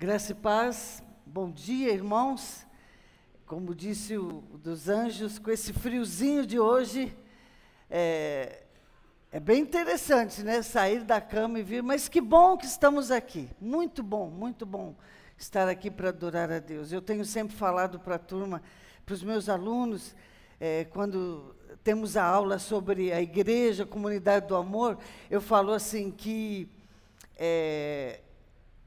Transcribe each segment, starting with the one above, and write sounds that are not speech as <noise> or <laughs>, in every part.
Graça e paz, bom dia, irmãos. Como disse o dos anjos, com esse friozinho de hoje, é, é bem interessante, né? Sair da cama e vir, mas que bom que estamos aqui. Muito bom, muito bom estar aqui para adorar a Deus. Eu tenho sempre falado para a turma, para os meus alunos, é, quando temos a aula sobre a igreja, a comunidade do amor, eu falo assim que é,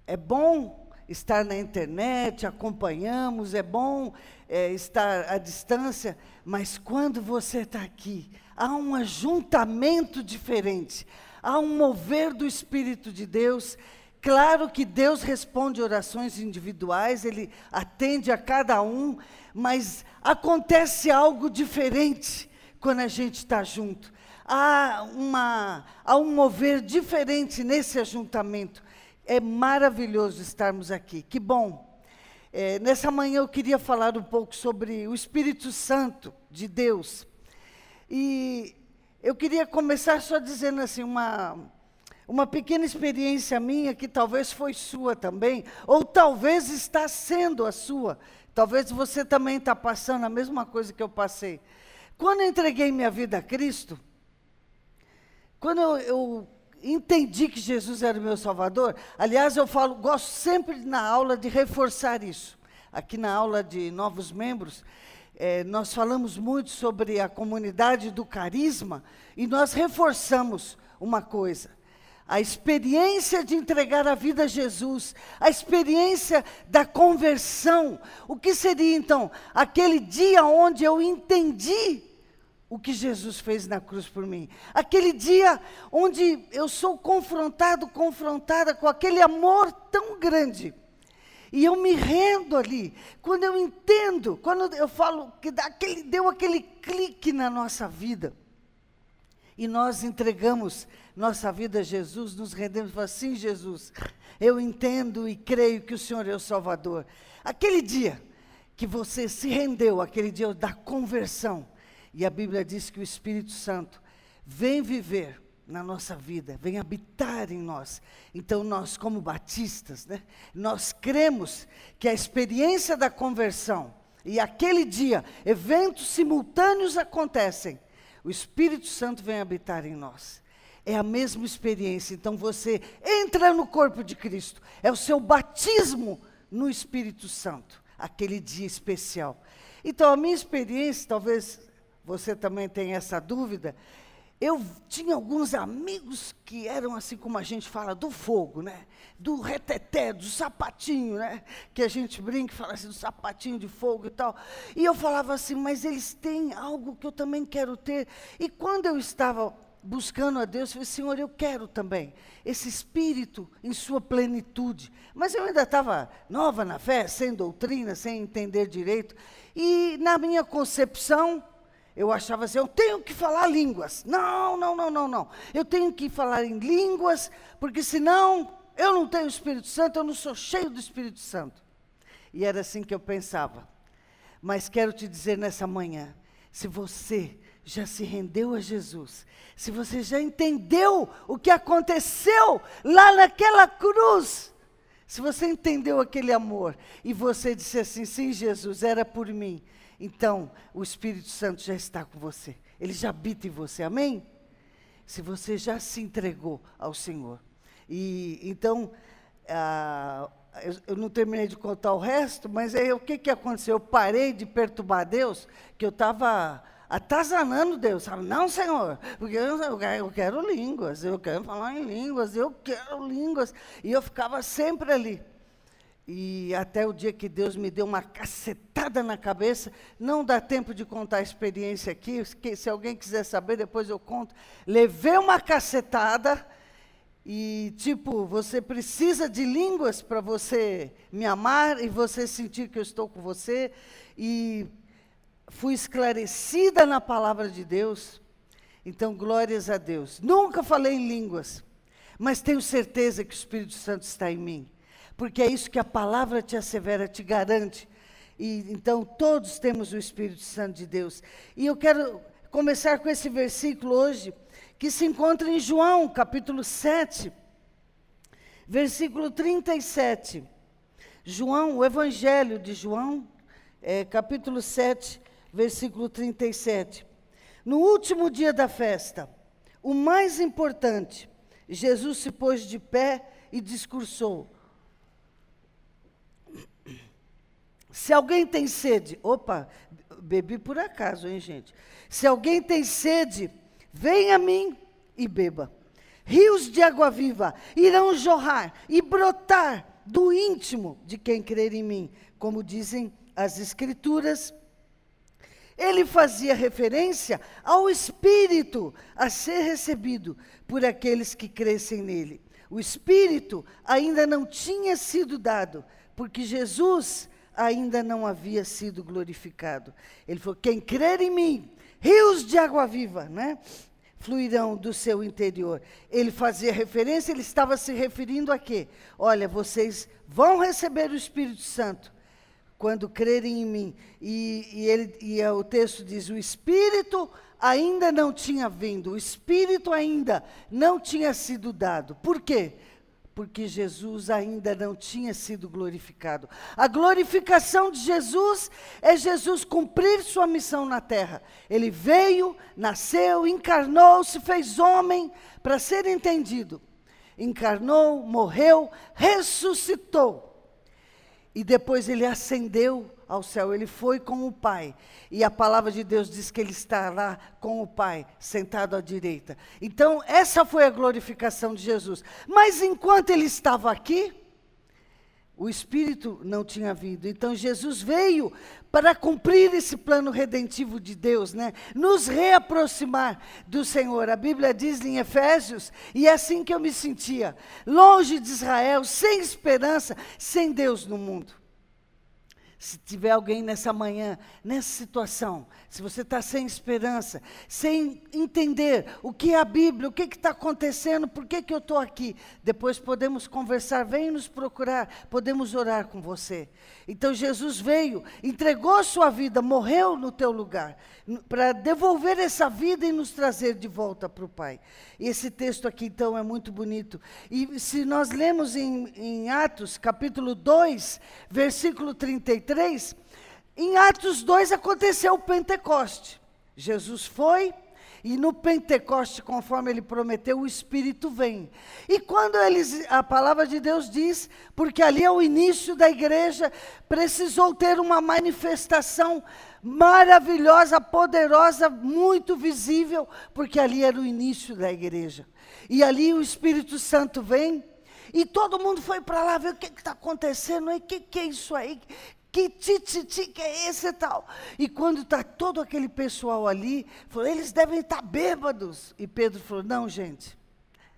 é bom estar na internet, acompanhamos, é bom é, estar à distância, mas quando você está aqui, há um ajuntamento diferente, há um mover do Espírito de Deus. Claro que Deus responde orações individuais, Ele atende a cada um, mas acontece algo diferente quando a gente está junto. Há, uma, há um mover diferente nesse ajuntamento. É maravilhoso estarmos aqui. Que bom. É, nessa manhã eu queria falar um pouco sobre o Espírito Santo de Deus. E eu queria começar só dizendo assim, uma, uma pequena experiência minha, que talvez foi sua também, ou talvez está sendo a sua. Talvez você também está passando a mesma coisa que eu passei. Quando eu entreguei minha vida a Cristo, quando eu, eu entendi que Jesus era o meu Salvador. Aliás, eu falo, gosto sempre na aula de reforçar isso. Aqui na aula de novos membros, é, nós falamos muito sobre a comunidade do carisma e nós reforçamos uma coisa. A experiência de entregar a vida a Jesus, a experiência da conversão. O que seria então aquele dia onde eu entendi o que Jesus fez na cruz por mim. Aquele dia onde eu sou confrontado, confrontada com aquele amor tão grande. E eu me rendo ali. Quando eu entendo, quando eu falo que aquele, deu aquele clique na nossa vida. E nós entregamos nossa vida a Jesus, nos rendemos e falamos assim, Jesus, eu entendo e creio que o Senhor é o Salvador. Aquele dia que você se rendeu, aquele dia da conversão, e a Bíblia diz que o Espírito Santo vem viver na nossa vida, vem habitar em nós. Então, nós, como batistas, né, nós cremos que a experiência da conversão e aquele dia, eventos simultâneos acontecem, o Espírito Santo vem habitar em nós. É a mesma experiência. Então, você entra no corpo de Cristo, é o seu batismo no Espírito Santo, aquele dia especial. Então, a minha experiência, talvez você também tem essa dúvida. Eu tinha alguns amigos que eram assim como a gente fala do fogo, né? Do reteté, do sapatinho, né? Que a gente brinca e fala assim do sapatinho de fogo e tal. E eu falava assim, mas eles têm algo que eu também quero ter. E quando eu estava buscando a Deus, eu falei, Senhor, eu quero também esse espírito em sua plenitude. Mas eu ainda estava nova na fé, sem doutrina, sem entender direito. E na minha concepção, eu achava assim, eu tenho que falar línguas. Não, não, não, não, não. Eu tenho que falar em línguas, porque senão eu não tenho Espírito Santo, eu não sou cheio do Espírito Santo. E era assim que eu pensava. Mas quero te dizer nessa manhã, se você já se rendeu a Jesus, se você já entendeu o que aconteceu lá naquela cruz, se você entendeu aquele amor e você disse assim: sim, Jesus, era por mim, então, o Espírito Santo já está com você. Ele já habita em você. Amém? Se você já se entregou ao Senhor. E então, ah, eu, eu, não terminei de contar o resto, mas aí o que, que aconteceu? Eu parei de perturbar Deus, que eu estava atazanando Deus. Sabe? Não, Senhor, porque eu, eu, quero línguas, eu quero falar em línguas, eu quero línguas. E eu ficava sempre ali. E até o dia que Deus me deu uma cacetada na cabeça, não dá tempo de contar a experiência aqui, se alguém quiser saber, depois eu conto. Levei uma cacetada e, tipo, você precisa de línguas para você me amar e você sentir que eu estou com você. E fui esclarecida na palavra de Deus. Então, glórias a Deus. Nunca falei em línguas, mas tenho certeza que o Espírito Santo está em mim porque é isso que a palavra te assevera, te garante. E então todos temos o Espírito Santo de Deus. E eu quero começar com esse versículo hoje, que se encontra em João, capítulo 7, versículo 37. João, o Evangelho de João, é, capítulo 7, versículo 37. No último dia da festa, o mais importante, Jesus se pôs de pé e discursou. Se alguém tem sede, opa, bebi por acaso, hein, gente? Se alguém tem sede, venha a mim e beba. Rios de água viva irão jorrar e brotar do íntimo de quem crer em mim, como dizem as Escrituras. Ele fazia referência ao Espírito a ser recebido por aqueles que crescem nele. O Espírito ainda não tinha sido dado, porque Jesus ainda não havia sido glorificado. Ele falou: quem crer em mim, rios de água viva, né? Fluirão do seu interior. Ele fazia referência, ele estava se referindo a quê? Olha, vocês vão receber o Espírito Santo quando crerem em mim. E, e, ele, e é, o texto diz: o Espírito ainda não tinha vindo, o Espírito ainda não tinha sido dado. Por quê? Porque Jesus ainda não tinha sido glorificado. A glorificação de Jesus é Jesus cumprir sua missão na terra. Ele veio, nasceu, encarnou, se fez homem para ser entendido. Encarnou, morreu, ressuscitou e depois ele ascendeu ao céu, ele foi com o Pai. E a palavra de Deus diz que ele está lá com o Pai, sentado à direita. Então, essa foi a glorificação de Jesus. Mas enquanto ele estava aqui, o Espírito não tinha vindo. Então Jesus veio para cumprir esse plano redentivo de Deus, né? Nos reaproximar do Senhor. A Bíblia diz em Efésios, e é assim que eu me sentia, longe de Israel, sem esperança, sem Deus no mundo. Se tiver alguém nessa manhã, nessa situação, se você está sem esperança, sem entender o que é a Bíblia, o que está acontecendo, por que, que eu estou aqui, depois podemos conversar, vem nos procurar, podemos orar com você. Então Jesus veio, entregou sua vida, morreu no teu lugar, para devolver essa vida e nos trazer de volta para o Pai. E esse texto aqui, então, é muito bonito. E se nós lemos em, em Atos, capítulo 2, versículo 33, em Atos 2 aconteceu o Pentecoste. Jesus foi, e no Pentecoste, conforme ele prometeu, o Espírito vem. E quando eles, a palavra de Deus diz, porque ali é o início da igreja, precisou ter uma manifestação maravilhosa, poderosa, muito visível, porque ali era o início da igreja. E ali o Espírito Santo vem, e todo mundo foi para lá ver o que está acontecendo, o que, que é isso aí, que tititi que é esse e tal. E quando está todo aquele pessoal ali, falou, eles devem estar tá bêbados. E Pedro falou, não, gente,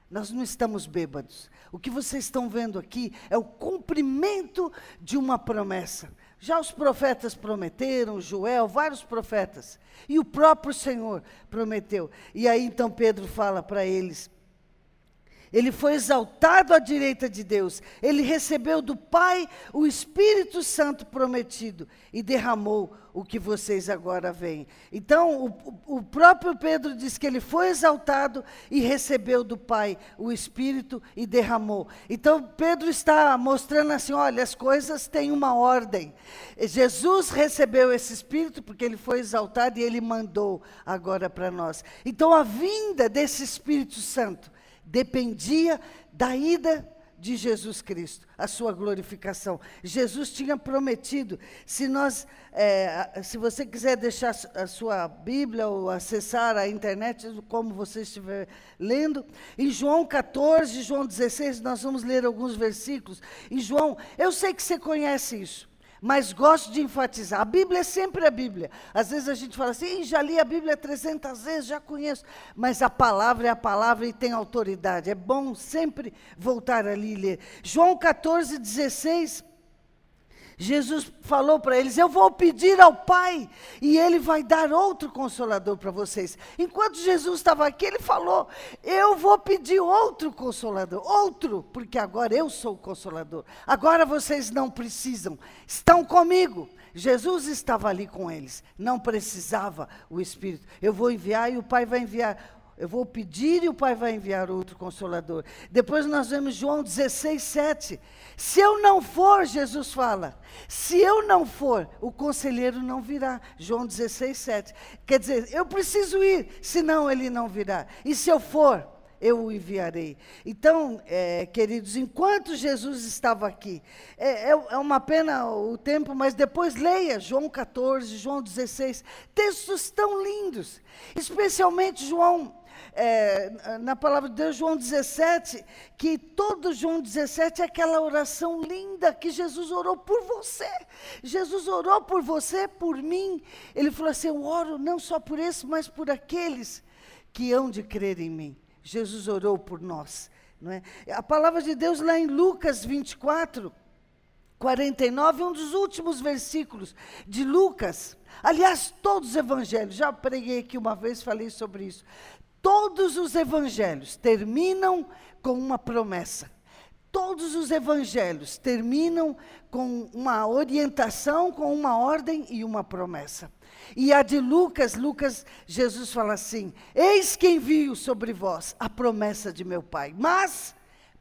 nós não estamos bêbados. O que vocês estão vendo aqui é o cumprimento de uma promessa. Já os profetas prometeram, Joel, vários profetas. E o próprio Senhor prometeu. E aí então Pedro fala para eles: ele foi exaltado à direita de Deus. Ele recebeu do Pai o Espírito Santo prometido e derramou o que vocês agora veem. Então, o, o, próprio Pedro diz que ele foi exaltado e recebeu do Pai o Espírito e derramou. Então, Pedro está mostrando assim: olha, as coisas têm uma ordem. Jesus recebeu esse Espírito porque ele foi exaltado e ele mandou agora para nós. Então, a vinda desse Espírito Santo dependia da ida de Jesus Cristo, a sua glorificação. Jesus tinha prometido, se nós, é, se você quiser deixar a sua Bíblia ou acessar a internet, como você estiver lendo, em João 14, João 16, nós vamos ler alguns versículos. Em João, eu sei que você conhece isso mas gosto de enfatizar. A Bíblia é sempre a Bíblia. Às vezes a gente fala assim, já li a Bíblia 300 vezes, já conheço. Mas a palavra é a palavra e tem autoridade. É bom sempre voltar ali e ler. João 14, 16 Jesus falou para eles: Eu vou pedir ao Pai e Ele vai dar outro consolador para vocês. Enquanto Jesus estava aqui, Ele falou: Eu vou pedir outro consolador, outro, porque agora eu sou o consolador. Agora vocês não precisam, estão comigo. Jesus estava ali com eles, não precisava o Espírito. Eu vou enviar e o Pai vai enviar Eu vou pedir e o Pai vai enviar outro consolador. Depois nós vemos João 16, 7. Se eu não for, Jesus fala, se eu não for, o conselheiro não virá. João 16, 7. Quer dizer, eu preciso ir, senão ele não virá. E se eu for, eu o enviarei. Então, é, queridos, enquanto Jesus estava aqui, é, é, é, uma pena o tempo, mas depois leia João 14, João 16, textos tão lindos, especialmente João é, na palavra de Deus, João 17, que todo João 17 é aquela oração linda que Jesus orou por você. Jesus orou por você, por mim. Ele falou assim: Eu oro não só por esse, mas por aqueles que hão de crer em mim. Jesus orou por nós. Não é? A palavra de Deus, lá em Lucas 24, 49, um dos últimos versículos de Lucas. Aliás, todos os evangelhos, já preguei aqui uma vez, falei sobre isso. Todos os evangelhos terminam com uma promessa. Todos os evangelhos terminam com uma orientação, com uma ordem e uma promessa. E a de Lucas, Lucas, Jesus fala assim: Eis que envio sobre vós a promessa de meu Pai, mas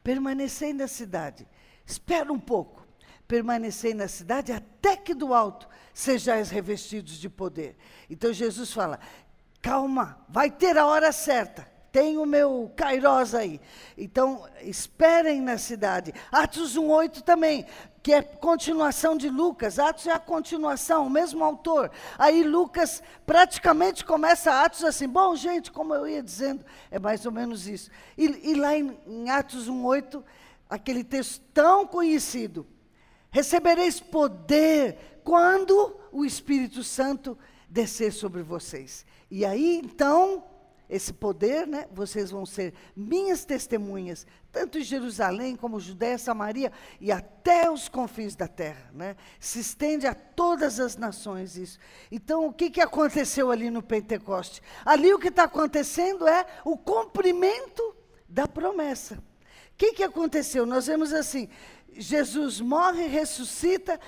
permanecei na cidade. Espera um pouco. Permanecei na cidade até que do alto sejais revestidos de poder. Então Jesus fala: calma, vai ter a hora certa. Tem o meu Kairos aí. Então, esperem na cidade. Atos 1,8 também, que é continuação de Lucas. Atos é a continuação, o mesmo autor. Aí Lucas praticamente começa Atos assim. Bom, gente, como eu ia dizendo, é mais ou menos isso. E, e lá em, em Atos 1,8, aquele texto tão conhecido. Recebereis poder quando o Espírito Santo descer sobre vocês. E aí, então, esse poder, né, vocês vão ser minhas testemunhas, tanto em Jerusalém como Judéia, Samaria e até os confins da terra. Né? Se estende a todas as nações isso. Então, o que, que aconteceu ali no Pentecoste? Ali o que está acontecendo é o cumprimento da promessa. O que, que aconteceu? Nós vemos assim: Jesus morre, ressuscita,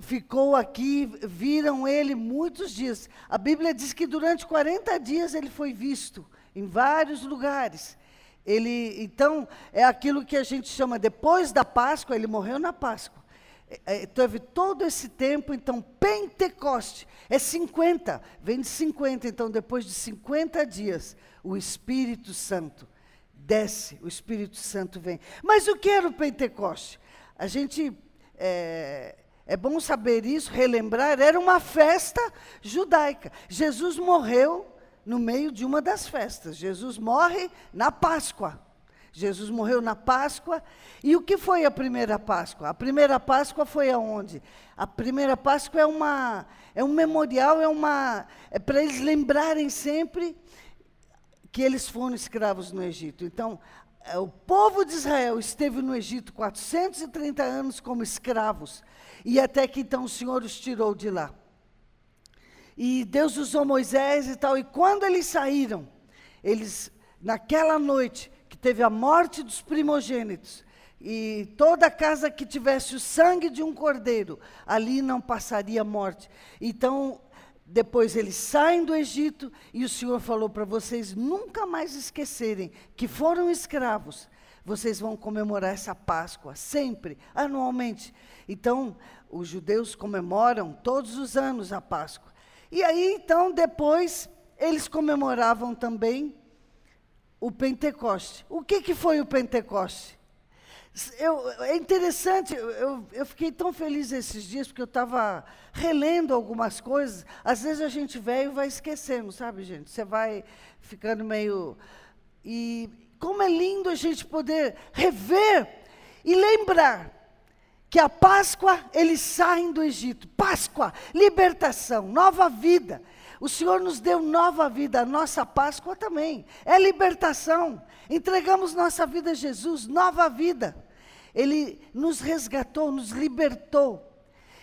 ficou aqui, viram ele muitos dias. A Bíblia diz que durante 40 dias ele foi visto em vários lugares. Ele, então, é aquilo que a gente chama depois da Páscoa, ele morreu na Páscoa. É, é teve todo esse tempo, então, Pentecoste é 50, vem de 50, então, depois de 50 dias, o Espírito Santo desce, o Espírito Santo vem. Mas o que era o Pentecoste? A gente é, é bom saber isso, relembrar, era uma festa judaica. Jesus morreu no meio de uma das festas. Jesus morre na Páscoa. Jesus morreu na Páscoa. E o que foi a primeira Páscoa? A primeira Páscoa foi aonde? A primeira Páscoa é uma é um memorial, é uma é para eles lembrarem sempre que eles foram escravos no Egito. Então, o povo de Israel esteve no Egito 430 anos como escravos. E até que então o Senhor os tirou de lá. E Deus usou Moisés e tal. E quando eles saíram, eles, naquela noite que teve a morte dos primogênitos, e toda casa que tivesse o sangue de um cordeiro, ali não passaria morte. Então, depois eles saem do Egito e o Senhor falou para vocês nunca mais esquecerem que foram escravos vocês vão comemorar essa Páscoa, sempre, anualmente. Então, os judeus comemoram todos os anos a Páscoa. E aí, então, depois, eles comemoravam também o Pentecoste. O que, que foi o Pentecoste? Eu, é interessante, eu, eu fiquei tão feliz esses dias, porque eu estava relendo algumas coisas. Às vezes a gente velho vai esquecendo, sabe, gente? Você vai ficando meio. E, como é lindo a gente poder rever e lembrar que a Páscoa eles saem do Egito. Páscoa, libertação, nova vida. O Senhor nos deu nova vida, a nossa Páscoa também. É libertação. Entregamos nossa vida a Jesus, nova vida. Ele nos resgatou, nos libertou.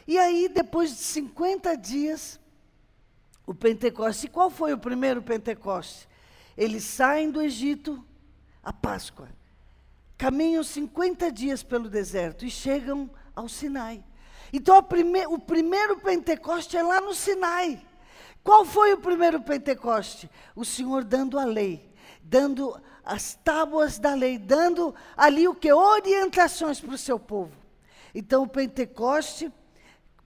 E aí, depois de 50 dias, o Pentecoste. E qual foi o primeiro Pentecoste? Eles saem do Egito, a Páscoa. Caminham 50 dias pelo deserto e chegam ao Sinai. Então, prime o primeiro Pentecoste é lá no Sinai. Qual foi o primeiro Pentecoste? O Senhor dando a lei, dando as tábuas da lei, dando ali o que? Orientações para o seu povo. Então, o Pentecoste,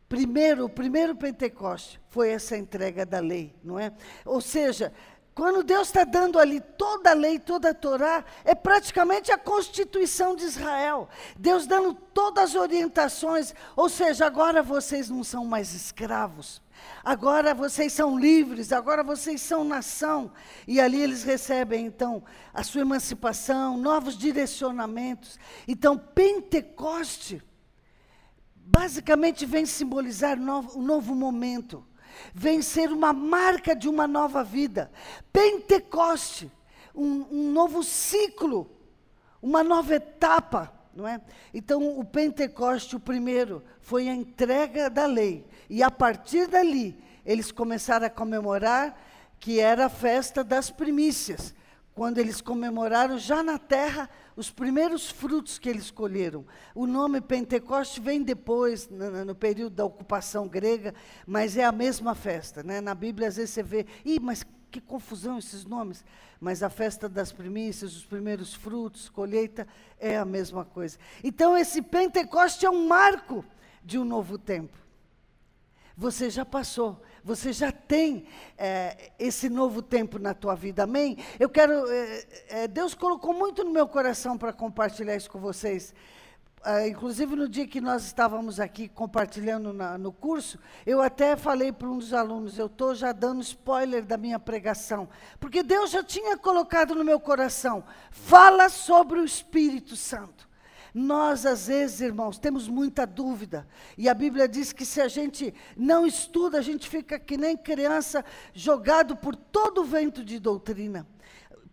primeiro, o primeiro Pentecoste foi essa entrega da lei, não é? Ou seja, quando Deus está dando ali toda a lei, toda a Torá, é praticamente a constituição de Israel. Deus dando todas as orientações, ou seja, agora vocês não são mais escravos. Agora vocês são livres, agora vocês são nação. E ali eles recebem, então, a sua emancipação, novos direcionamentos. Então, Pentecoste, basicamente, vem simbolizar um novo, momento vem ser uma marca de uma nova vida. Pentecoste, um, um novo ciclo, uma nova etapa. Não é? Então, o Pentecoste, o primeiro, foi a entrega da lei. E a partir dali, eles começaram a comemorar que era a festa das primícias quando eles comemoraram já na terra os primeiros frutos que eles colheram. O nome Pentecoste vem depois, no, no, período da ocupação grega, mas é a mesma festa. Né? Na Bíblia, às vezes você vê, Ih, mas que confusão esses nomes. Mas a festa das primícias, os primeiros frutos, colheita, é a mesma coisa. Então, esse Pentecoste é um marco de um novo tempo. Você já passou você já tem é, esse novo tempo na tua vida, amém? Eu quero, é, é, Deus colocou muito no meu coração para compartilhar isso com vocês. Uh, inclusive no dia que nós estávamos aqui compartilhando na, no curso, eu até falei para um dos alunos, eu estou já dando spoiler da minha pregação, porque Deus já tinha colocado no meu coração, fala sobre o Espírito Santo. Nós, às vezes, irmãos, temos muita dúvida. E a Bíblia diz que se a gente não estuda, a gente fica que nem criança, jogado por todo o vento de doutrina.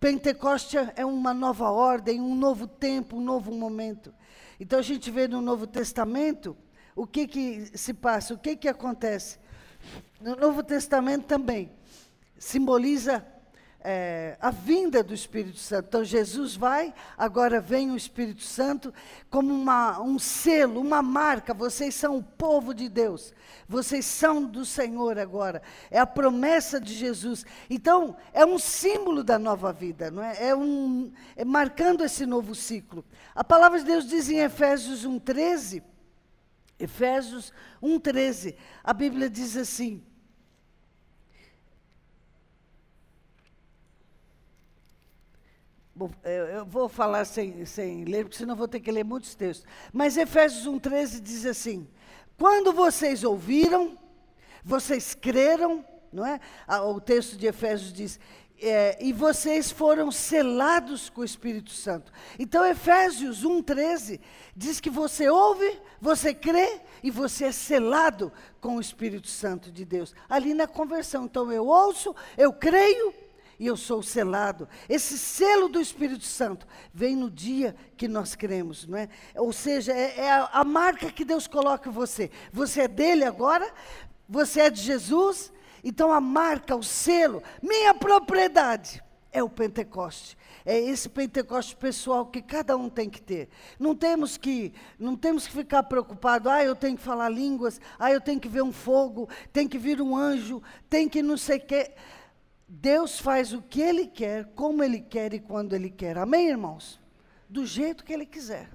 Pentecoste é uma nova ordem, um novo tempo, um novo momento. Então a gente vê no Novo Testamento o que, que se passa, o que, que acontece. No Novo Testamento também simboliza é, a vinda do Espírito Santo. Então, Jesus vai, agora vem o Espírito Santo como uma, um selo, uma marca. Vocês são o povo de Deus, vocês são do Senhor agora. É a promessa de Jesus. Então, é um símbolo da nova vida, não é? É, um, é marcando esse novo ciclo. A palavra de Deus diz em Efésios 1,13. Efésios 1,13, a Bíblia diz assim: Eu vou falar sem, sem ler, porque senão vou ter que ler muitos textos. Mas Efésios 1,13 diz assim: Quando vocês ouviram, vocês creram, não é? O texto de Efésios diz: é, e vocês foram selados com o Espírito Santo. Então, Efésios 1,13 diz que você ouve, você crê e você é selado com o Espírito Santo de Deus. Ali na conversão. Então, eu ouço, eu creio e eu sou selado. Esse selo do Espírito Santo vem no dia que nós cremos, não é? Ou seja, é, é a, a marca que Deus coloca em você. Você é dele agora, você é de Jesus, então a marca, o selo, minha propriedade é o Pentecoste. É esse Pentecoste pessoal que cada um tem que ter. Não temos que, não temos que ficar preocupado, ah, eu tenho que falar línguas, ah, eu tenho que ver um fogo, tem que vir um anjo, tem que não sei o quê. Deus faz o que Ele quer, como Ele quer e quando Ele quer. Amém, irmãos? Do jeito que Ele quiser.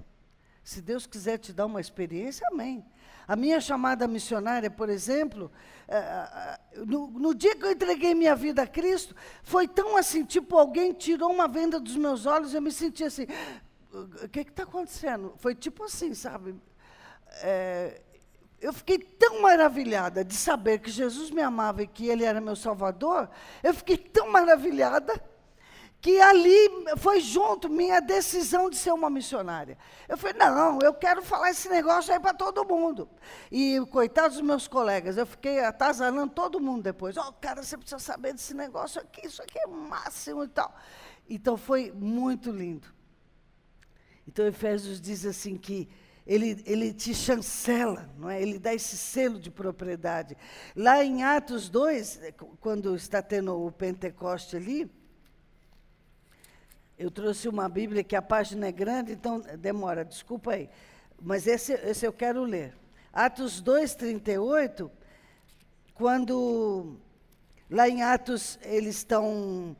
Se Deus quiser te dar uma experiência, amém. A minha chamada missionária, por exemplo, é, é, no, no, dia que eu entreguei minha vida a Cristo, foi tão assim, tipo, alguém tirou uma venda dos meus olhos, eu me senti assim, o que está acontecendo? Foi tipo assim, sabe? É, eu fiquei tão maravilhada de saber que Jesus me amava e que Ele era meu Salvador, eu fiquei tão maravilhada que ali foi junto minha decisão de ser uma missionária. Eu falei, não, eu quero falar esse negócio aí para todo mundo. E coitados dos meus colegas, eu fiquei atazanando todo mundo depois. Ó, oh, cara, você precisa saber desse negócio aqui, isso aqui é máximo e tal. Então foi muito lindo. Então Efésios diz assim que ele, ele te chancela, não é? ele dá esse selo de propriedade. Lá em Atos 2, é, quando está tendo o Pentecoste ali, eu trouxe uma Bíblia que a página é grande, então demora, desculpa aí. Mas esse, esse eu quero ler. Atos 2, 38, quando lá em Atos eles estão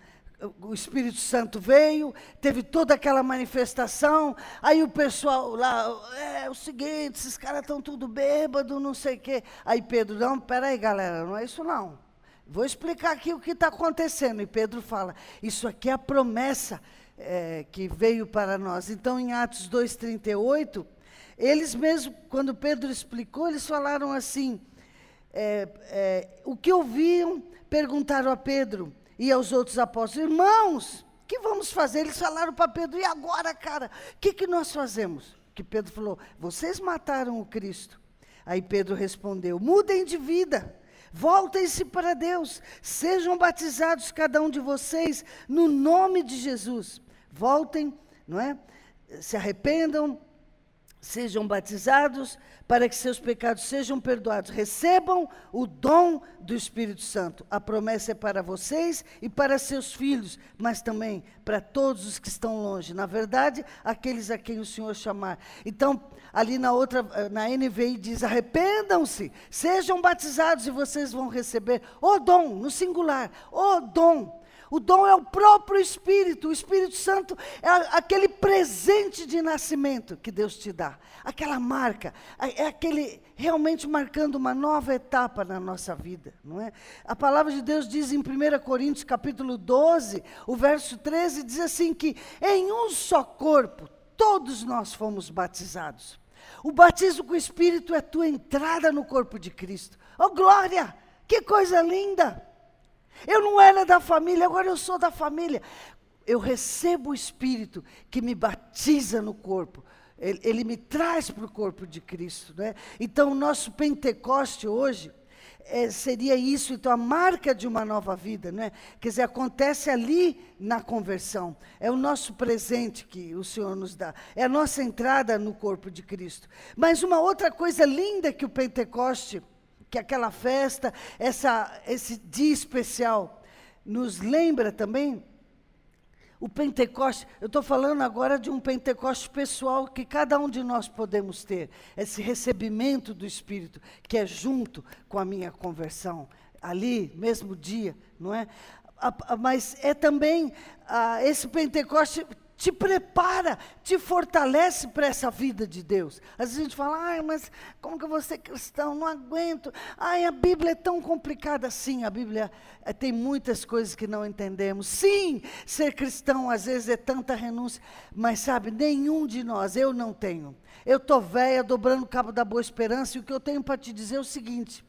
o Espírito Santo veio, teve toda aquela manifestação, aí o pessoal lá, é, é o seguinte, esses caras estão tudo bêbado, não sei o quê. Aí Pedro, não, peraí galera, não é isso não. Vou explicar aqui o que está acontecendo. E Pedro fala, isso aqui é a promessa é, que veio para nós. Então, em Atos 2,38, eles mesmos, quando Pedro explicou, eles falaram assim, é, é, o que ouviam, perguntaram a Pedro, e aos outros apóstolos: Irmãos, o que vamos fazer? Eles falaram para Pedro: E agora, cara? O que, que nós fazemos? Que Pedro falou: Vocês mataram o Cristo. Aí Pedro respondeu: Mudem de vida. Voltem-se para Deus, sejam batizados cada um de vocês no nome de Jesus. Voltem, não é? Se arrependam, sejam batizados para que seus pecados sejam perdoados. Recebam o dom do Espírito Santo. A promessa é para vocês e para seus filhos, mas também para todos os que estão longe. Na verdade, aqueles a quem o Senhor chamar. Então, ali na outra, na NVI diz: arrependam-se, sejam batizados e vocês vão receber o dom, no singular, o dom o dom é o próprio Espírito. O Espírito Santo é aquele presente de nascimento que Deus te dá. Aquela marca. É aquele realmente marcando uma nova etapa na nossa vida. Não é? A palavra de Deus diz em 1 Coríntios capítulo 12, o verso 13, diz assim que em um só corpo todos nós fomos batizados. O batismo com o Espírito é tua entrada no corpo de Cristo. Oh glória! Que coisa linda! Eu não era da família, agora eu sou da família. Eu recebo o Espírito que me batiza no corpo. Ele, ele me traz para o corpo de Cristo. Né? Então, o nosso Pentecoste hoje é, seria isso, então, a marca de uma nova vida. Né? Quer dizer, acontece ali na conversão. É o nosso presente que o Senhor nos dá. É a nossa entrada no corpo de Cristo. Mas uma outra coisa linda que o Pentecoste que aquela festa, essa, esse dia especial, nos lembra também o Pentecoste. Eu estou falando agora de um Pentecoste pessoal que cada um de nós podemos ter, esse recebimento do Espírito, que é junto com a minha conversão, ali, mesmo dia, não é? Mas é também ah, esse Pentecoste te prepara, te fortalece para essa vida de Deus. Às vezes a gente fala, ai, mas como que eu vou ser cristão? Não aguento. Ai, a Bíblia é tão complicada. Sim, a Bíblia é, tem muitas coisas que não entendemos. Sim, ser cristão às vezes é tanta renúncia. Mas sabe, nenhum de nós, eu não tenho. Eu estou velha, dobrando o cabo da boa esperança, e o que eu tenho para te dizer é o seguinte: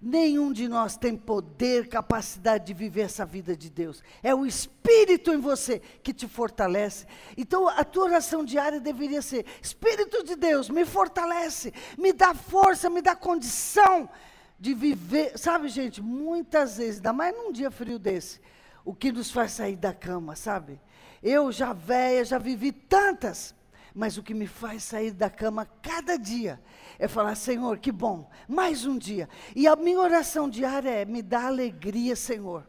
Nenhum de nós tem poder, capacidade de viver essa vida de Deus. É o Espírito em você que te fortalece. Então, a tua oração diária deveria ser: Espírito de Deus, me fortalece, me dá força, me dá condição de viver. Sabe, gente, muitas vezes, ainda mais num dia frio desse, o que nos faz sair da cama, sabe? Eu já velha, já vivi tantas, mas o que me faz sair da cama cada dia é falar: Senhor, que bom, mais um dia. E a minha oração diária é: me dá alegria, Senhor.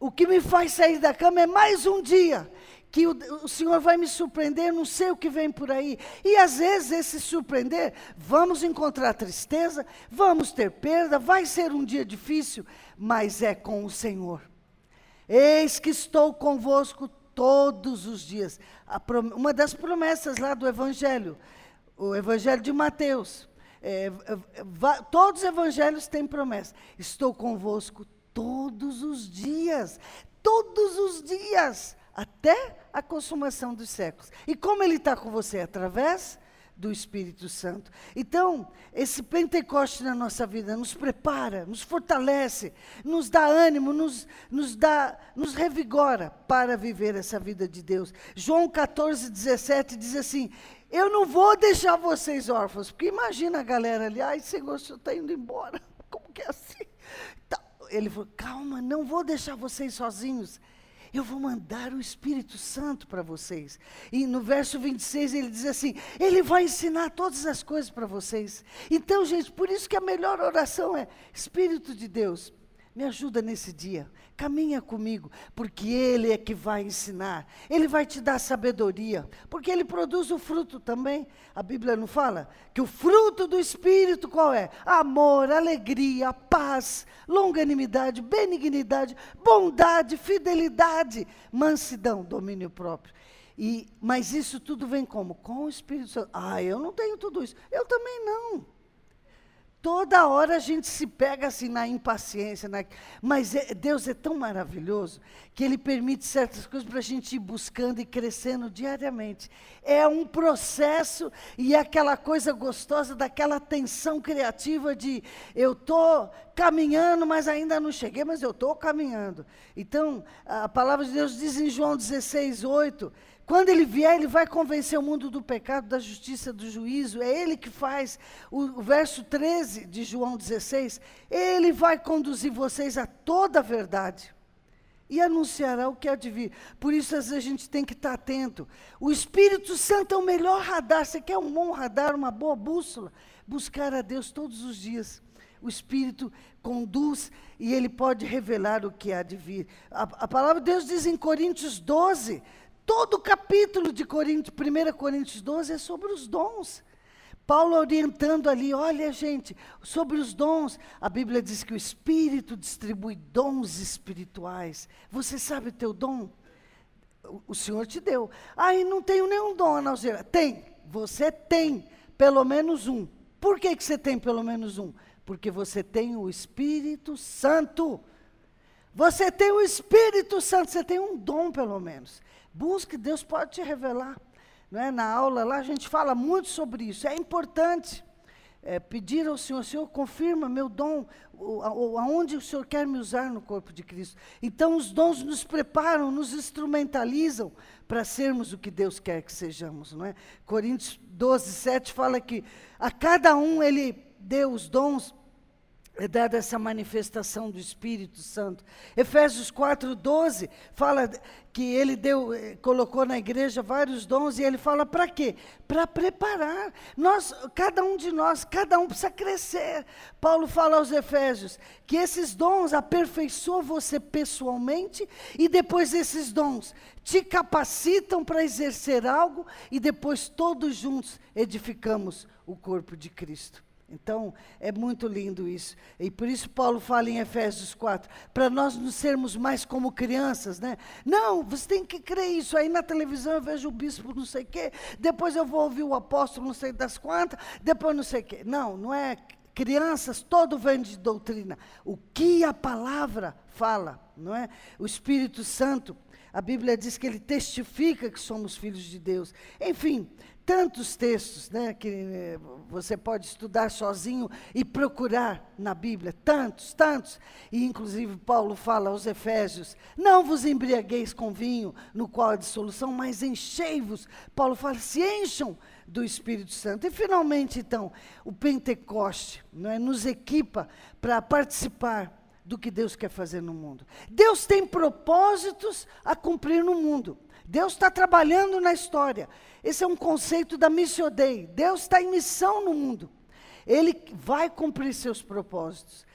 O que me faz sair da cama é mais um dia que o, o, Senhor vai me surpreender, não sei o que vem por aí. E às vezes esse surpreender, vamos encontrar tristeza, vamos ter perda, vai ser um dia difícil, mas é com o Senhor. Eis que estou convosco todos os dias. uma das promessas lá do Evangelho o Evangelho de Mateus. É, é todos os evangelhos têm promessa. Estou convosco todos os dias. Todos os dias. Até a consumação dos séculos. E como ele está com você? Através do Espírito Santo. Então, esse Pentecoste na nossa vida nos prepara, nos fortalece, nos dá ânimo, nos, nos, dá, nos revigora para viver essa vida de Deus. João 14, 17 diz assim: eu não vou deixar vocês órfãos, porque imagina a galera ali, ai Senhor, o senhor está indo embora, <laughs> como que é assim? Tá, ele falou, calma, não vou deixar vocês sozinhos, eu vou mandar o Espírito Santo para vocês. E no verso 26 ele diz assim: Ele vai ensinar todas as coisas para vocês. Então, gente, por isso que a melhor oração é: Espírito de Deus, Me ajuda nesse dia. Caminha comigo, porque Ele é que vai ensinar. Ele vai te dar sabedoria, porque Ele produz o fruto também. A Bíblia não fala que o fruto do Espírito qual é? Amor, alegria, paz, longanimidade, benignidade, bondade, fidelidade, mansidão, domínio próprio. E, mas isso tudo vem como? Com o Espírito Santo. Ah, eu não tenho tudo isso. Eu também não. Toda hora a gente se pega assim na impaciência, na... mas é, Deus é tão maravilhoso que Ele permite certas coisas para a gente ir buscando e crescendo diariamente. É um processo e é aquela coisa gostosa daquela tensão criativa de eu estou caminhando, mas ainda não cheguei, mas eu estou caminhando. Então, a palavra de Deus diz em João 16, 8 quando ele vier, ele vai convencer o mundo do pecado, da justiça, do juízo. É ele que faz. O, verso 13 de João 16. Ele vai conduzir vocês a toda a verdade. E anunciará o que há de vir. Por isso, às vezes, a gente tem que estar atento. O Espírito Santo é o melhor radar. Você quer um bom radar, uma boa bússola? Buscar a Deus todos os dias. O Espírito conduz e ele pode revelar o que há de vir. A, a palavra de Deus diz em Coríntios 12 Todo o capítulo de Coríntios, 1 Coríntios 12 é sobre os dons. Paulo orientando ali, olha gente, sobre os dons. A Bíblia diz que o Espírito distribui dons espirituais. Você sabe o teu dom? O, Senhor te deu. Ah, e não tenho nenhum dom, Analgeira. Tem, você tem pelo menos um. Por que, que você tem pelo menos um? Porque você tem o Espírito Santo. Você tem o Espírito Santo, você tem um dom pelo menos. Busque, Deus pode te revelar. Não é? Na aula lá a gente fala muito sobre isso. É importante é, pedir ao Senhor, Senhor, confirma meu dom, o, aonde o Senhor quer me usar no corpo de Cristo. Então os dons nos preparam, nos instrumentalizam para sermos o que Deus quer que sejamos. Não é? Coríntios 12, 7 fala que a cada um ele deu os dons é dada essa manifestação do Espírito Santo. Efésios 4:12 fala que ele deu, eh, colocou na igreja vários dons e ele fala para quê? Para preparar. Nós, cada um de nós, cada um precisa crescer. Paulo fala aos Efésios que esses dons aperfeiçoam você pessoalmente e depois esses dons te capacitam para exercer algo e depois todos juntos edificamos o corpo de Cristo. Então, é muito lindo isso. E por isso Paulo fala em Efésios 4, para nós nos sermos mais como crianças, né? Não, você tem que crer isso. Aí na televisão eu vejo o bispo não sei o quê, depois eu vou ouvir o apóstolo não sei das quantas, depois não sei o quê. Não, não é crianças, todo vem de doutrina. O que a palavra fala, não é? O Espírito Santo, a Bíblia diz que ele testifica que somos filhos de Deus. Enfim, tantos textos né, que eh, você pode estudar sozinho e procurar na Bíblia, tantos, tantos. E inclusive Paulo fala aos Efésios: não vos embriagueis com vinho, no qual há dissolução, mas enchei-vos. Paulo fala: se encham do Espírito Santo. E finalmente, então, o Pentecoste é, nos equipa para participar do que Deus quer fazer no mundo. Deus tem propósitos a cumprir no mundo. Deus está trabalhando na história. Esse é um conceito da Missio Dei. Deus está em missão no mundo. Ele vai cumprir seus propósitos.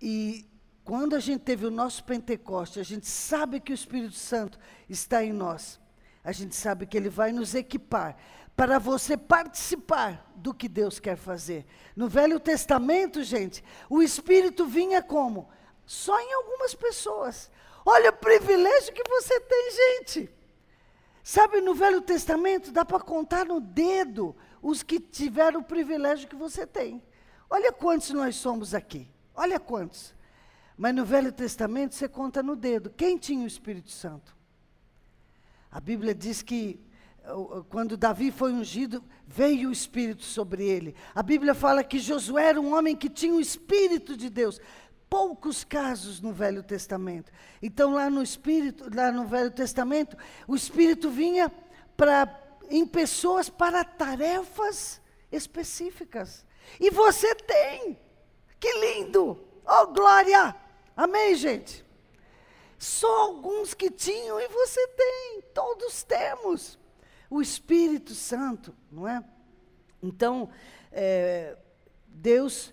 E quando a gente teve o nosso Pentecoste, a gente sabe que o Espírito Santo está em nós. A gente sabe que ele vai nos equipar para você participar do que Deus quer fazer. No Velho Testamento, gente, o Espírito vinha como? Só em algumas pessoas. Olha o privilégio que você tem, gente. Sabe, no Velho Testamento dá para contar no dedo os que tiveram o privilégio que você tem. Olha quantos nós somos aqui. Olha quantos. Mas no Velho Testamento você conta no dedo. Quem tinha o Espírito Santo? A Bíblia diz que quando Davi foi ungido, veio o Espírito sobre ele. A Bíblia fala que Josué era um homem que tinha o Espírito de Deus poucos casos no Velho Testamento. Então, lá no Espírito, lá no Velho Testamento, o Espírito vinha para em pessoas para tarefas específicas. E você tem. Que lindo! Oh, glória! Amém, gente? Só alguns que tinham e você tem. Todos temos. O Espírito Santo, não é? Então, é, Deus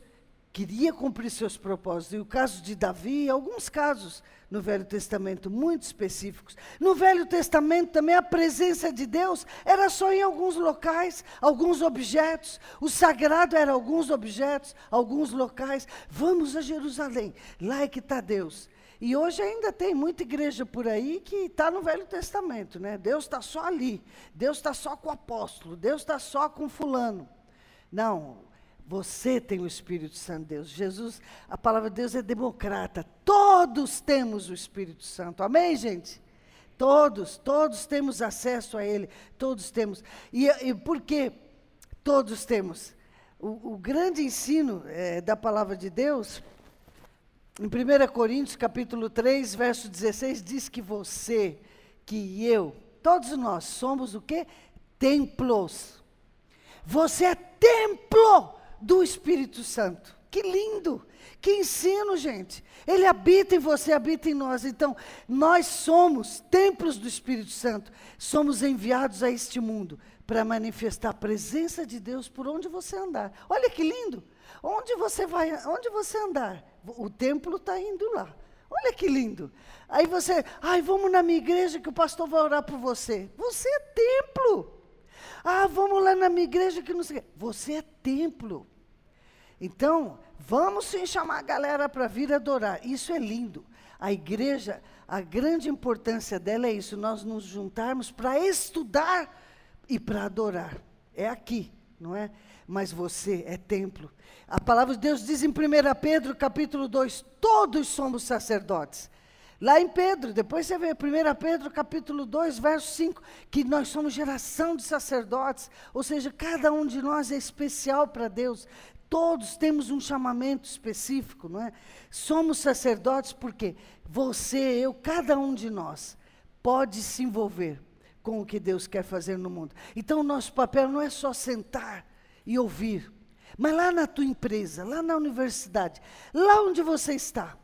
queria cumprir seus propósitos. E o caso de Davi, alguns casos no Velho Testamento muito específicos. No Velho Testamento também a presença de Deus era só em alguns locais, alguns objetos. O sagrado era alguns objetos, alguns locais. Vamos a Jerusalém, lá é que está Deus. E hoje ainda tem muita igreja por aí que está no Velho Testamento, né? Deus está só ali, Deus está só com o apóstolo, Deus está só com fulano. Não, você tem o Espírito Santo de Deus. Jesus, a palavra de Deus é democrata. Todos temos o Espírito Santo. Amém, gente? Todos, todos temos acesso a Ele. Todos temos. E, e por que todos temos? O, o grande ensino é, da palavra de Deus, em 1 Coríntios, capítulo 3, verso 16, diz que você, que eu, todos nós somos o quê? Templos. Você é templo do Espírito Santo. Que lindo! Que ensino, gente. Ele habita em você, habita em nós. Então, nós somos templos do Espírito Santo. Somos enviados a este mundo para manifestar a presença de Deus por onde você andar. Olha que lindo! Onde você vai, onde você andar, o templo está indo lá. Olha que lindo. Aí você, ai, vamos na minha igreja que o pastor vai orar por você. Você é templo. Ah, vamos lá na minha igreja que não sei. Você é templo. Então, vamos sim chamar a galera para vir adorar. Isso é lindo. A igreja, a grande importância dela é isso, nós nos juntarmos para estudar e para adorar. É aqui, não é? Mas você é templo. A palavra de Deus diz em 1 Pedro, capítulo 2, todos somos sacerdotes. Lá em Pedro, depois você vê 1 Pedro capítulo 2, verso 5, que nós somos geração de sacerdotes, ou seja, cada um de nós é especial para Deus. Todos temos um chamamento específico, não é? Somos sacerdotes porque você, eu, cada um de nós pode se envolver com o que Deus quer fazer no mundo. Então, o nosso papel não é só sentar e ouvir, mas lá na tua empresa, lá na universidade, lá onde você está,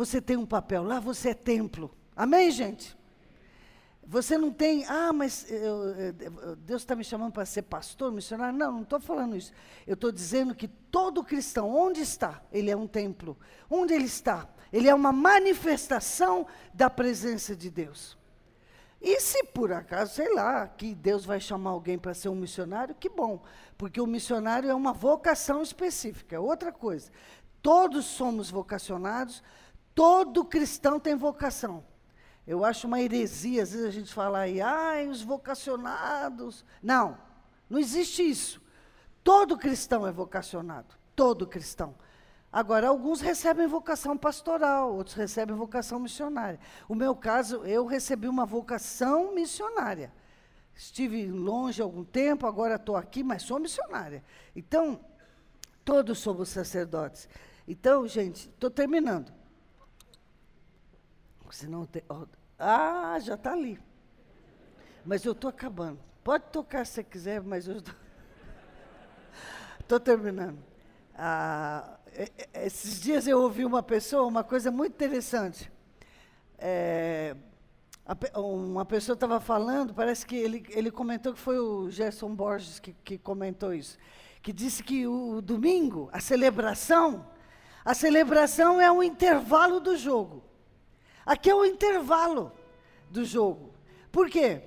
você tem um papel, lá você é templo. Amém, gente? Você não tem, ah, mas eu, eu, Deus está me chamando para ser pastor, missionário. Não, não estou falando isso. Eu estou dizendo que todo cristão, onde está, ele é um templo. Onde ele está? Ele é uma manifestação da presença de Deus. E se por acaso, sei lá, que Deus vai chamar alguém para ser um missionário, que bom, porque o missionário é uma vocação específica, é outra coisa. Todos somos vocacionados, todo cristão tem vocação. Eu acho uma heresia, às vezes a gente fala aí, ai, os vocacionados. Não, não existe isso. Todo cristão é vocacionado, todo cristão. Agora, alguns recebem vocação pastoral, outros recebem vocação missionária. O meu caso, eu recebi uma vocação missionária. Estive longe algum tempo, agora estou aqui, mas sou missionária. Então, todos somos sacerdotes. Então, gente, estou terminando. Senão tem, ah, já está ali. Mas eu estou acabando. Pode tocar se quiser, mas eu estou <laughs> terminando. Ah, esses dias eu ouvi uma pessoa, uma coisa muito interessante. É, uma pessoa estava falando, parece que ele, ele comentou que foi o Gerson Borges que, que comentou isso, que disse que o, o domingo, a celebração, a celebração é um intervalo do jogo. Aqui é o intervalo do jogo. Por quê?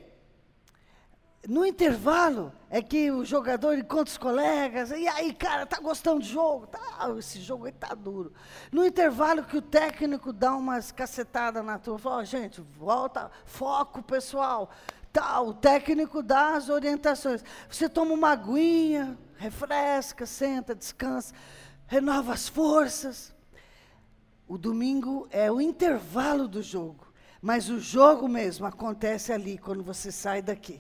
No intervalo é que o jogador encontra os colegas, e aí, cara, tá gostando do jogo? Tá, esse jogo aí tá duro. No intervalo que o técnico dá umas cacetadas na turma, fala, oh, gente, volta, foco, pessoal. Tá, o técnico dá as orientações. Você toma uma aguinha, refresca, senta, descansa, renova as forças. O domingo é o intervalo do jogo, mas o jogo mesmo acontece ali, quando você sai daqui.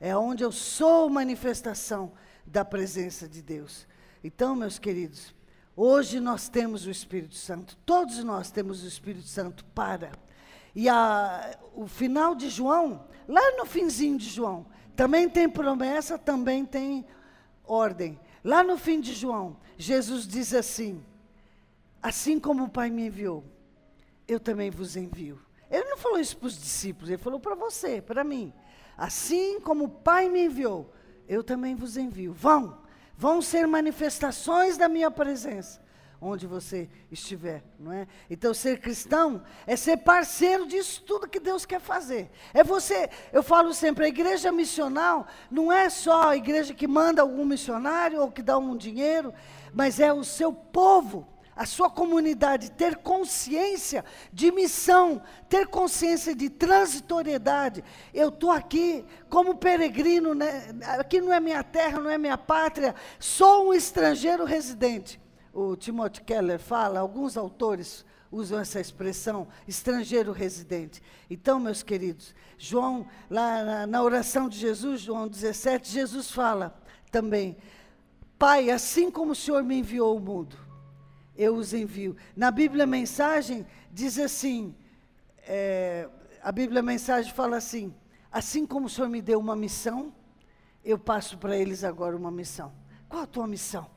É onde eu sou manifestação da presença de Deus. Então, meus queridos, hoje nós temos o Espírito Santo, todos nós temos o Espírito Santo para. E a, o final de João, lá no finzinho de João, também tem promessa, também tem ordem. Lá no fim de João, Jesus diz assim: Assim como o Pai me enviou, eu também vos envio. Ele não falou isso para os discípulos, ele falou para você, para mim. Assim como o Pai me enviou, eu também vos envio. Vão, Vão ser manifestações da minha presença onde você estiver, não é? Então ser cristão é ser parceiro disso tudo que Deus quer fazer. É você, eu falo sempre, a igreja missional não é só a igreja que manda algum missionário ou que dá um dinheiro, mas é o seu povo, a sua comunidade ter consciência de missão, ter consciência de transitoriedade. Eu estou aqui como peregrino, né? aqui não é minha terra, não é minha pátria, sou um estrangeiro residente o Timothy Keller fala, alguns autores usam essa expressão, estrangeiro residente. Então, meus queridos, João, lá na, na, oração de Jesus, João 17, Jesus fala também: Pai, assim como o Senhor me enviou ao mundo, eu os envio. Na Bíblia Mensagem diz assim: é, a Bíblia Mensagem fala assim: assim como o Senhor me deu uma missão, eu passo para eles agora uma missão. Qual a tua missão?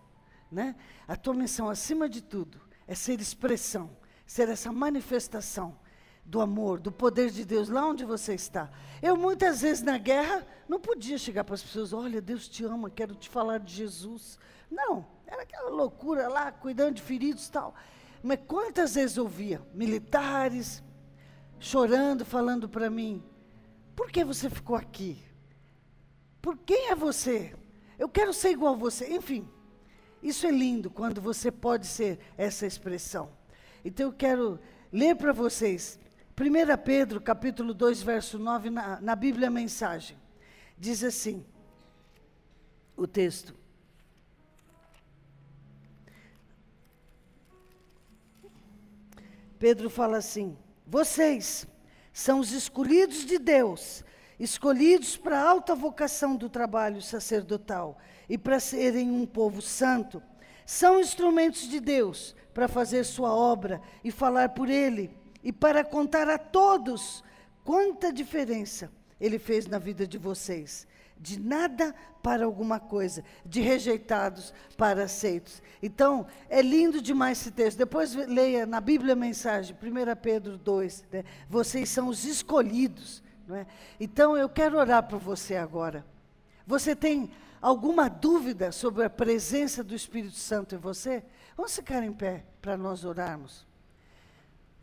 Né? A tua missão, acima de tudo, é ser expressão, ser essa manifestação do amor, do poder de Deus lá onde você está. Eu muitas vezes na guerra não podia chegar para as pessoas, olha, Deus te ama, quero te falar de Jesus. Não, era aquela loucura lá, cuidando de feridos e tal. Mas quantas vezes ouvia militares chorando, falando para mim, por que você ficou aqui? Por quem é você? Eu quero ser igual a você. Enfim, isso é lindo quando você pode ser essa expressão. Então eu quero ler para vocês 1 Pedro, capítulo 2, verso 9, na, na Bíblia Mensagem. Diz assim, o texto. Pedro fala assim: Vocês são os escolhidos de Deus, escolhidos para a alta vocação do trabalho sacerdotal e para serem um povo santo. São instrumentos de Deus para fazer sua obra e falar por Ele e para contar a todos quanta diferença Ele fez na vida de vocês. De nada para alguma coisa, de rejeitados para aceitos. Então, é lindo demais esse texto. Depois leia na Bíblia a mensagem, 1 Pedro 2. Né? Vocês são os escolhidos. Não é? Então, eu quero orar por você agora. Você tem alguma dúvida sobre a presença do Espírito Santo em você? Vamos ficar em pé para nós orarmos.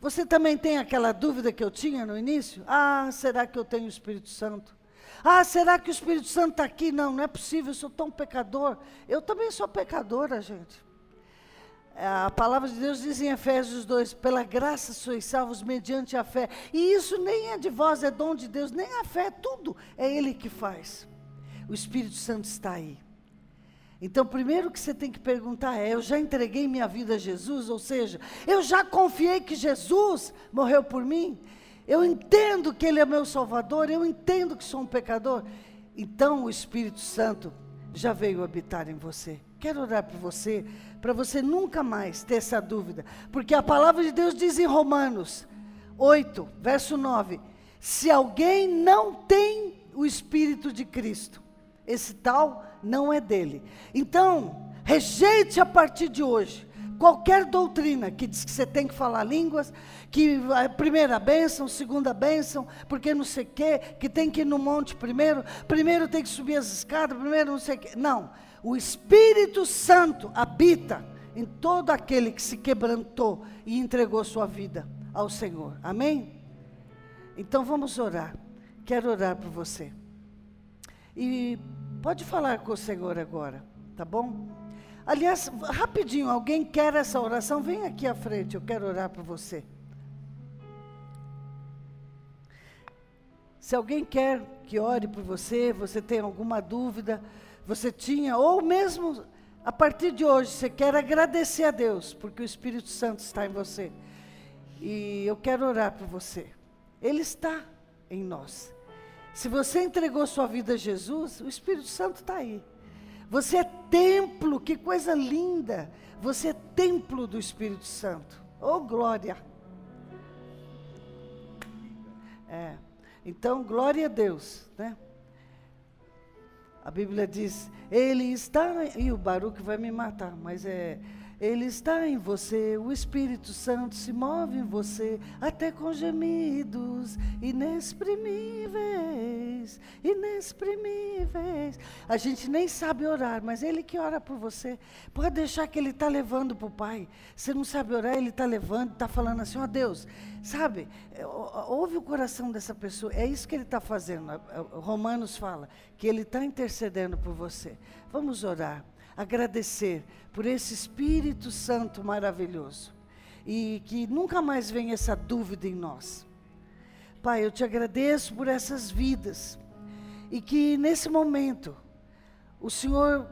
Você também tem aquela dúvida que eu tinha no início? Ah, será que eu tenho o Espírito Santo? Ah, será que o Espírito Santo está aqui? Não, não é possível, eu sou tão pecador. Eu também sou pecadora, gente. A palavra de Deus diz em Efésios 2: pela graça sois salvos mediante a fé. E isso nem é de vós, é dom de Deus, nem a fé, tudo é Ele que faz o Espírito Santo está aí. Então, primeiro que você tem que perguntar é: eu já entreguei minha vida a Jesus? Ou seja, eu já confiei que Jesus morreu por mim? Eu entendo que Ele é meu Salvador, eu entendo que sou um pecador. Então, o Espírito Santo já veio habitar em você. Quero orar por você, para você nunca mais ter essa dúvida, porque a palavra de Deus diz em Romanos 8, verso 9: se alguém não tem o Espírito de Cristo, esse tal não é dele. Então, rejeite a partir de hoje qualquer doutrina que diz que você tem que falar línguas, que a primeira bênção, segunda bênção, porque não sei o quê, que tem que ir no monte primeiro, primeiro tem que subir as escadas, primeiro não sei o quê. Não, o Espírito Santo habita em todo aquele que se quebrantou e entregou sua vida ao Senhor. Amém? Então vamos orar. Quero orar por você. E pode falar com o Senhor agora, tá bom? Aliás, rapidinho, alguém quer essa oração? Vem aqui à frente, eu quero orar por você. Se alguém quer que ore por você, você tem alguma dúvida, você tinha, ou mesmo a partir de hoje, você quer agradecer a Deus, porque o Espírito Santo está em você. E eu quero orar por você. Ele está em nós. Se você entregou sua vida a Jesus, o Espírito Santo está aí. Você é templo, que coisa linda. Você é templo do Espírito Santo. Oh, glória. É. Então, glória a Deus, né? A Bíblia diz, ele está, e o Baruque vai me matar, mas é, Ele está em você, o Espírito Santo se move em você, até com gemidos inexprimíveis, inexprimíveis. A gente nem sabe orar, mas Ele que ora por você. Pode deixar que Ele está levando para o Pai. Você não sabe orar, Ele está levando, está falando assim, ó oh, Deus, sabe, é, ouve o coração dessa pessoa. É isso que Ele está fazendo. Romanos fala que Ele está intercedendo por você. Vamos orar agradecer por esse Espírito Santo maravilhoso e que nunca mais venha essa dúvida em nós. Pai, eu te agradeço por essas vidas e que nesse momento o Senhor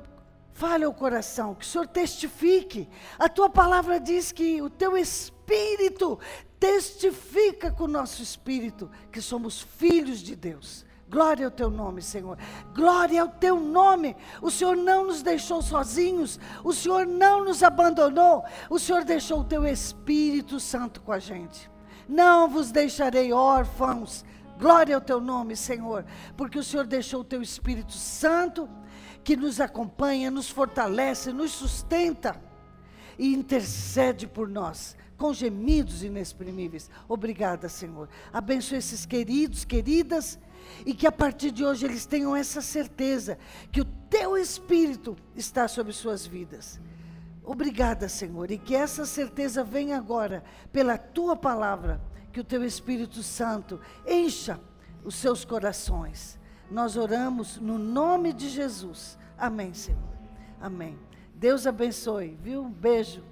fale ao coração, que o Senhor testifique. A tua palavra diz que o teu espírito testifica com o nosso espírito que somos filhos de Deus. Glória ao teu nome, Senhor. Glória ao teu nome. O Senhor não nos deixou sozinhos. O Senhor não nos abandonou. O Senhor deixou o teu Espírito Santo com a gente. Não vos deixarei órfãos. Glória ao teu nome, Senhor, porque o Senhor deixou o teu Espírito Santo que nos acompanha, nos fortalece, nos sustenta e intercede por nós com gemidos inexprimíveis. Obrigada, Senhor. Abençoe esses queridos, queridas e que a partir de hoje eles tenham essa certeza que o teu Espírito está sobre suas vidas. Obrigada, Senhor, e que essa certeza venha agora pela tua palavra, que o teu Espírito Santo encha os seus corações. Nós oramos no nome de Jesus. Amém, Senhor. Amém. Deus abençoe, viu? Um beijo.